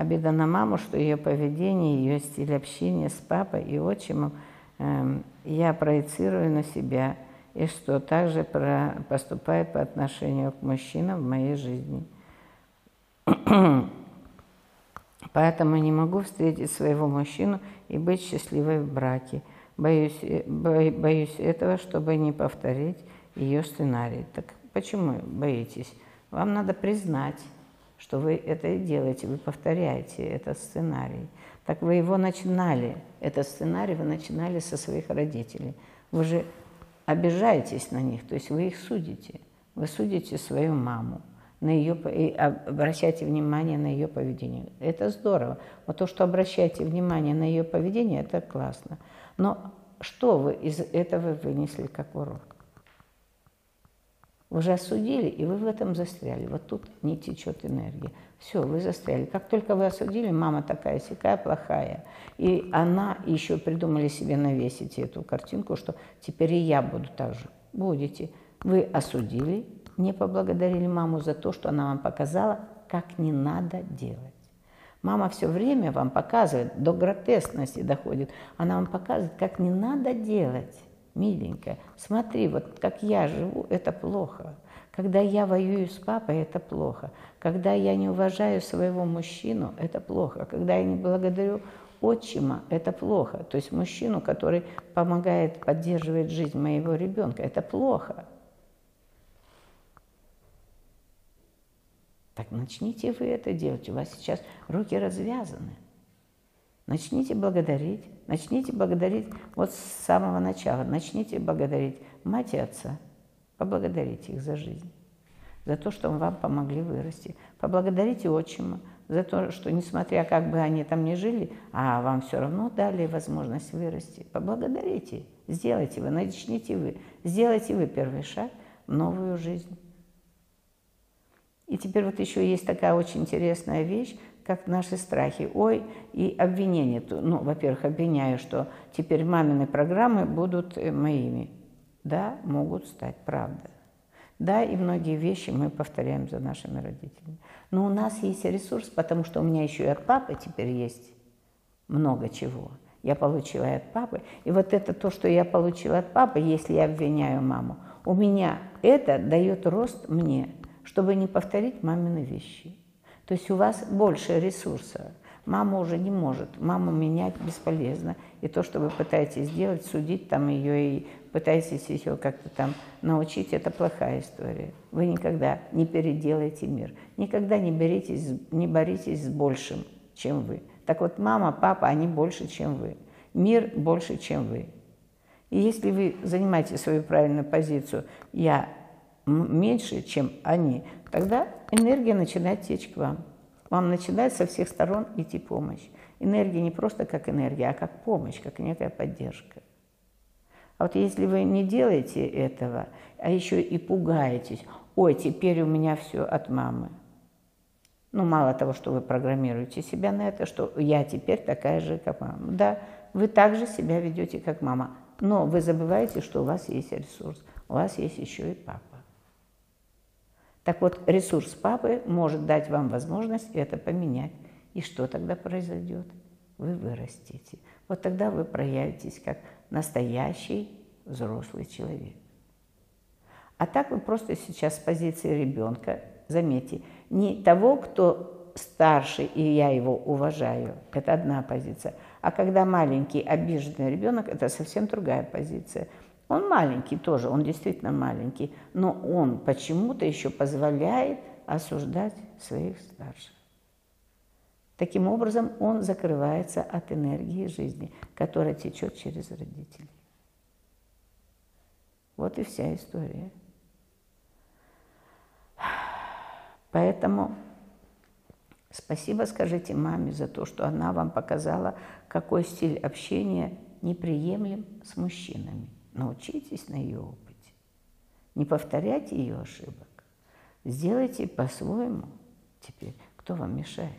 Обида на маму, что ее поведение, ее стиль общения с папой и отчимом э, я проецирую на себя, и что также про, поступает по отношению к мужчинам в моей жизни. Поэтому не могу встретить своего мужчину и быть счастливой в браке. Боюсь, э, бо, боюсь этого, чтобы не повторить ее сценарий. Так почему боитесь? Вам надо признать, что вы это и делаете, вы повторяете этот сценарий. Так вы его начинали, этот сценарий вы начинали со своих родителей. Вы же обижаетесь на них, то есть вы их судите. Вы судите свою маму, на ее, и обращайте внимание на ее поведение. Это здорово. Вот то, что обращаете внимание на ее поведение, это классно. Но что вы из этого вынесли как урок? Вы же осудили, и вы в этом застряли. Вот тут не течет энергия. Все, вы застряли. Как только вы осудили, мама такая сякая плохая. И она еще придумали себе навесить эту картинку, что теперь и я буду так же. Будете. Вы осудили, не поблагодарили маму за то, что она вам показала, как не надо делать. Мама все время вам показывает, до гротескности доходит. Она вам показывает, как не надо делать миленькая, смотри, вот как я живу, это плохо. Когда я воюю с папой, это плохо. Когда я не уважаю своего мужчину, это плохо. Когда я не благодарю отчима, это плохо. То есть мужчину, который помогает, поддерживает жизнь моего ребенка, это плохо. Так начните вы это делать. У вас сейчас руки развязаны. Начните благодарить, начните благодарить вот с самого начала, начните благодарить мать и отца, поблагодарите их за жизнь, за то, что вам помогли вырасти. Поблагодарите отчима за то, что несмотря как бы они там не жили, а вам все равно дали возможность вырасти. Поблагодарите, сделайте вы, начните вы, сделайте вы первый шаг в новую жизнь. И теперь вот еще есть такая очень интересная вещь, как наши страхи. Ой, и обвинение. Ну, во-первых, обвиняю, что теперь мамины программы будут э, моими. Да, могут стать, правда. Да, и многие вещи мы повторяем за нашими родителями. Но у нас есть ресурс, потому что у меня еще и от папы теперь есть много чего. Я получила и от папы. И вот это то, что я получила от папы, если я обвиняю маму, у меня это дает рост мне, чтобы не повторить мамины вещи. То есть у вас больше ресурса. Мама уже не может, маму менять бесполезно. И то, что вы пытаетесь сделать, судить там ее и пытаетесь ее как-то там научить, это плохая история. Вы никогда не переделаете мир. Никогда не, беритесь, не боритесь с большим, чем вы. Так вот, мама, папа, они больше, чем вы. Мир больше, чем вы. И если вы занимаете свою правильную позицию, я меньше, чем они, тогда энергия начинает течь к вам. Вам начинает со всех сторон идти помощь. Энергия не просто как энергия, а как помощь, как некая поддержка. А вот если вы не делаете этого, а еще и пугаетесь, ой, теперь у меня все от мамы. Ну, мало того, что вы программируете себя на это, что я теперь такая же, как мама. Да, вы также себя ведете, как мама. Но вы забываете, что у вас есть ресурс, у вас есть еще и папа. Так вот, ресурс папы может дать вам возможность это поменять. И что тогда произойдет? Вы вырастете. Вот тогда вы проявитесь как настоящий взрослый человек. А так вы просто сейчас с позиции ребенка, заметьте, не того, кто старше, и я его уважаю, это одна позиция, а когда маленький обиженный ребенок, это совсем другая позиция – он маленький тоже, он действительно маленький, но он почему-то еще позволяет осуждать своих старших. Таким образом, он закрывается от энергии жизни, которая течет через родителей. Вот и вся история. Поэтому спасибо скажите маме за то, что она вам показала, какой стиль общения неприемлем с мужчинами. Научитесь на ее опыте. Не повторяйте ее ошибок. Сделайте по-своему теперь. Кто вам мешает?